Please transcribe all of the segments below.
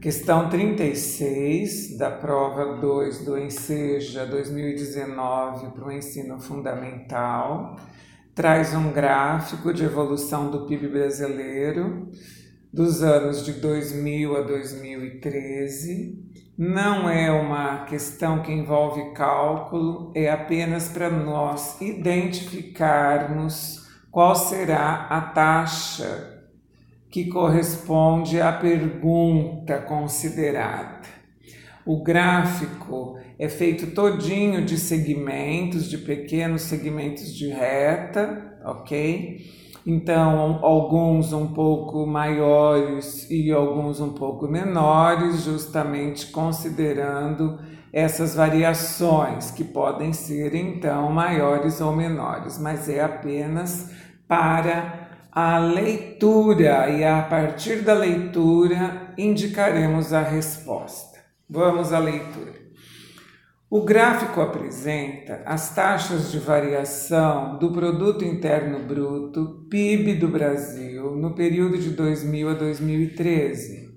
Questão 36 da prova 2 do Enseja 2019 para o ensino fundamental traz um gráfico de evolução do PIB brasileiro dos anos de 2000 a 2013. Não é uma questão que envolve cálculo, é apenas para nós identificarmos qual será a taxa que corresponde à pergunta considerada. O gráfico é feito todinho de segmentos, de pequenos segmentos de reta, ok? Então, alguns um pouco maiores e alguns um pouco menores, justamente considerando essas variações que podem ser então maiores ou menores, mas é apenas para a leitura e a partir da leitura indicaremos a resposta. Vamos à leitura. O gráfico apresenta as taxas de variação do Produto Interno Bruto, PIB do Brasil, no período de 2000 a 2013.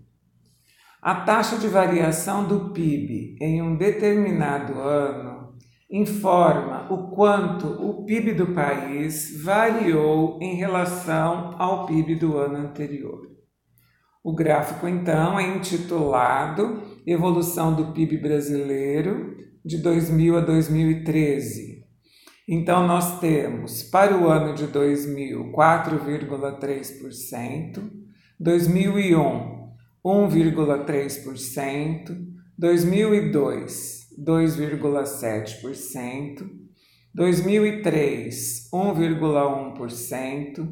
A taxa de variação do PIB em um determinado ano informa o quanto o PIB do país variou em relação ao PIB do ano anterior. O gráfico, então, é intitulado Evolução do PIB Brasileiro de 2000 a 2013. Então, nós temos para o ano de 2000 4,3%, 2001 1,3%, 2002 2,7%, 2003 1,1%,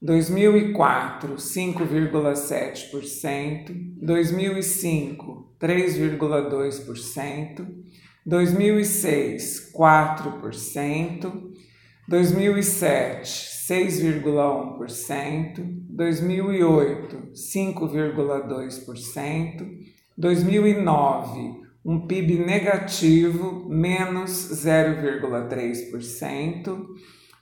2004 5,7%, 2005 3,2%, 2006 4%, 2007 6,1%, 2008 5,2%, 2009 um PIB negativo, menos 0,3%,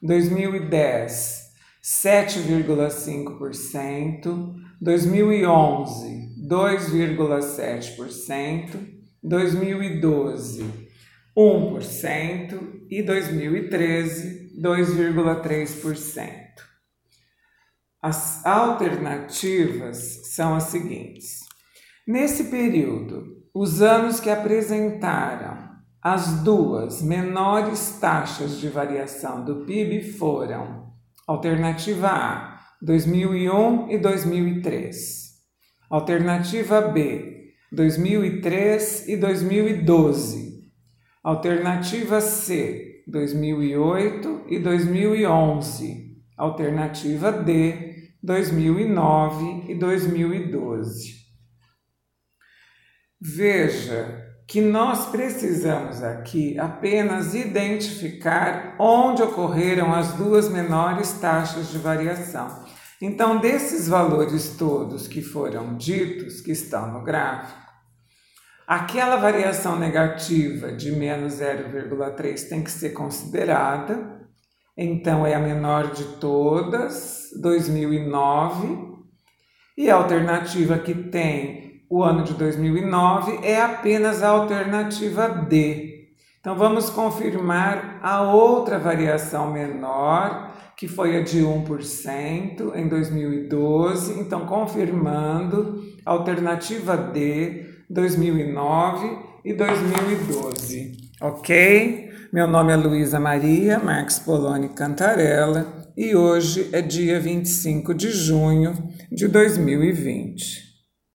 2010, 7,5%, 2011, 2,7%, 2012, 1% e 2013, 2,3%. As alternativas são as seguintes. Nesse período, os anos que apresentaram as duas menores taxas de variação do PIB foram alternativa A, 2001 e 2003. Alternativa B, 2003 e 2012. Alternativa C, 2008 e 2011. Alternativa D, 2009 e 2012. Veja que nós precisamos aqui apenas identificar onde ocorreram as duas menores taxas de variação. Então, desses valores todos que foram ditos, que estão no gráfico, aquela variação negativa de menos 0,3 tem que ser considerada. Então, é a menor de todas, 2009. E a alternativa que tem o ano de 2009 é apenas a alternativa D. Então vamos confirmar a outra variação menor, que foi a de 1% em 2012. Então, confirmando a alternativa D, 2009 e 2012. Ok? Meu nome é Luísa Maria Marques Poloni Cantarella e hoje é dia 25 de junho de 2020.